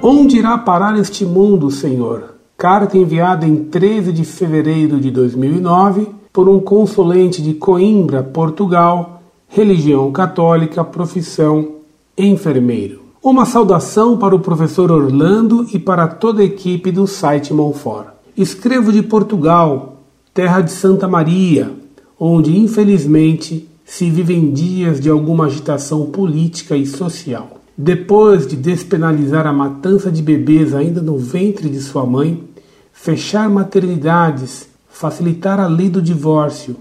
Onde irá parar este mundo, Senhor? Carta enviada em 13 de fevereiro de 2009 por um consulente de Coimbra, Portugal, religião católica, profissão enfermeiro. Uma saudação para o professor Orlando e para toda a equipe do site Monfort. Escrevo de Portugal, terra de Santa Maria, onde infelizmente se vivem dias de alguma agitação política e social. Depois de despenalizar a matança de bebês ainda no ventre de sua mãe, fechar maternidades, facilitar a lei do divórcio,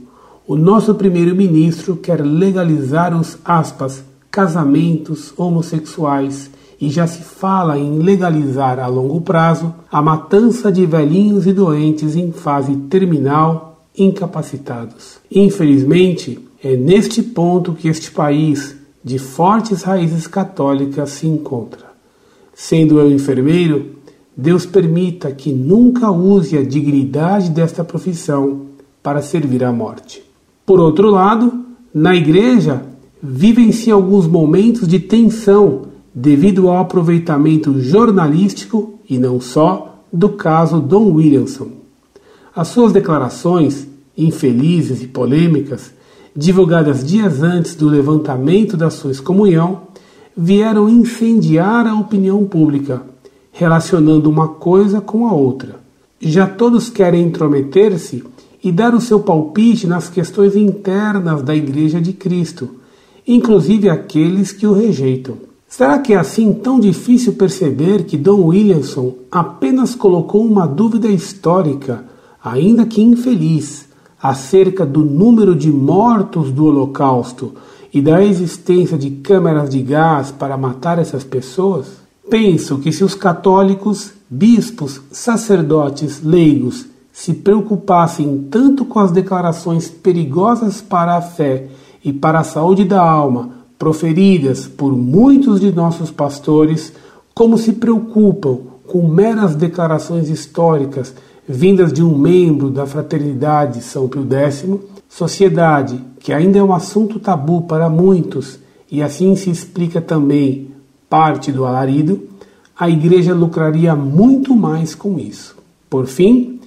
o nosso primeiro-ministro quer legalizar os aspas, casamentos homossexuais e já se fala em legalizar a longo prazo a matança de velhinhos e doentes em fase terminal incapacitados. Infelizmente, é neste ponto que este país de fortes raízes católicas se encontra. Sendo eu enfermeiro, Deus permita que nunca use a dignidade desta profissão para servir à morte. Por outro lado, na igreja vivem-se alguns momentos de tensão devido ao aproveitamento jornalístico e não só do caso Don Williamson. As suas declarações, infelizes e polêmicas, divulgadas dias antes do levantamento da sua excomunhão, vieram incendiar a opinião pública, relacionando uma coisa com a outra. Já todos querem intrometer-se e dar o seu palpite nas questões internas da Igreja de Cristo, inclusive aqueles que o rejeitam. Será que é assim tão difícil perceber que Dom Williamson apenas colocou uma dúvida histórica, ainda que infeliz, acerca do número de mortos do Holocausto e da existência de câmeras de gás para matar essas pessoas? Penso que se os católicos, bispos, sacerdotes, leigos se preocupassem tanto com as declarações perigosas para a fé e para a saúde da alma proferidas por muitos de nossos pastores, como se preocupam com meras declarações históricas vindas de um membro da Fraternidade São Pio X, sociedade que ainda é um assunto tabu para muitos e assim se explica também parte do alarido, a Igreja lucraria muito mais com isso. Por fim,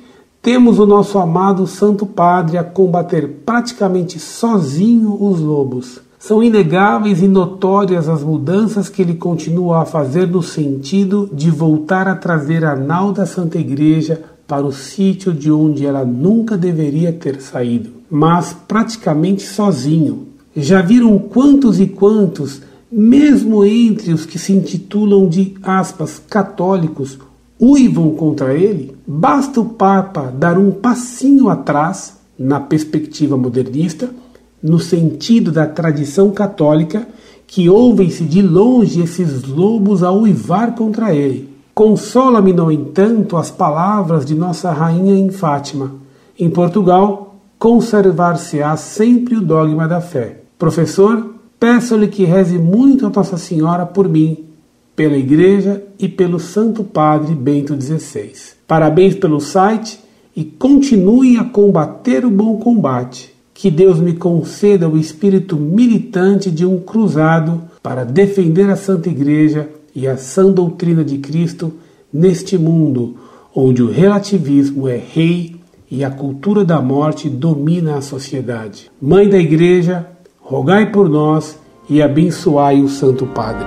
temos o nosso amado Santo Padre a combater praticamente sozinho os lobos. São inegáveis e notórias as mudanças que ele continua a fazer no sentido de voltar a trazer a nau da Santa Igreja para o sítio de onde ela nunca deveria ter saído, mas praticamente sozinho. Já viram quantos e quantos, mesmo entre os que se intitulam de aspas católicos, uivam contra ele? Basta o Papa dar um passinho atrás, na perspectiva modernista, no sentido da tradição católica, que ouvem-se de longe esses lobos a uivar contra ele. Consola-me, no entanto, as palavras de nossa rainha em Fátima. Em Portugal, conservar-se-á sempre o dogma da fé. Professor, peço-lhe que reze muito a Nossa Senhora por mim, pela Igreja e pelo Santo Padre Bento XVI. Parabéns pelo site e continue a combater o bom combate. Que Deus me conceda o espírito militante de um cruzado para defender a Santa Igreja e a sã doutrina de Cristo neste mundo onde o relativismo é rei e a cultura da morte domina a sociedade. Mãe da Igreja, rogai por nós e abençoai o Santo Padre.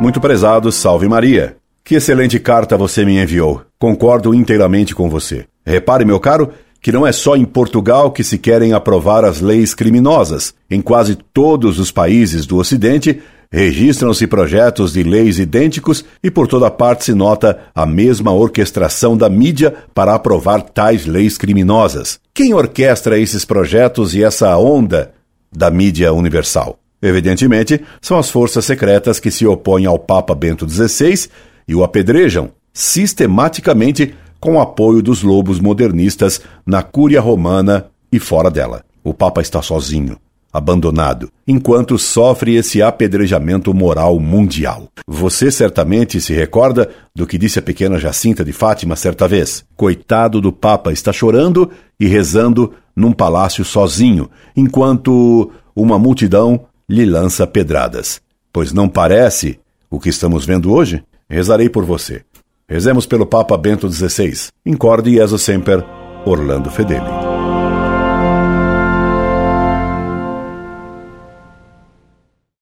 Muito prezado, salve Maria. Que excelente carta você me enviou. Concordo inteiramente com você. Repare, meu caro, que não é só em Portugal que se querem aprovar as leis criminosas. Em quase todos os países do Ocidente, registram-se projetos de leis idênticos e por toda parte se nota a mesma orquestração da mídia para aprovar tais leis criminosas. Quem orquestra esses projetos e essa onda da mídia universal? Evidentemente, são as forças secretas que se opõem ao Papa Bento XVI e o apedrejam sistematicamente com apoio dos lobos modernistas na Cúria Romana e fora dela. O Papa está sozinho, abandonado, enquanto sofre esse apedrejamento moral mundial. Você certamente se recorda do que disse a pequena Jacinta de Fátima certa vez. Coitado do Papa está chorando e rezando num palácio sozinho, enquanto uma multidão lhe lança pedradas. pois não parece o que estamos vendo hoje, rezarei por você. Rezemos pelo Papa Bento XVI. Incorde Jesus Semper, Orlando Fedeli.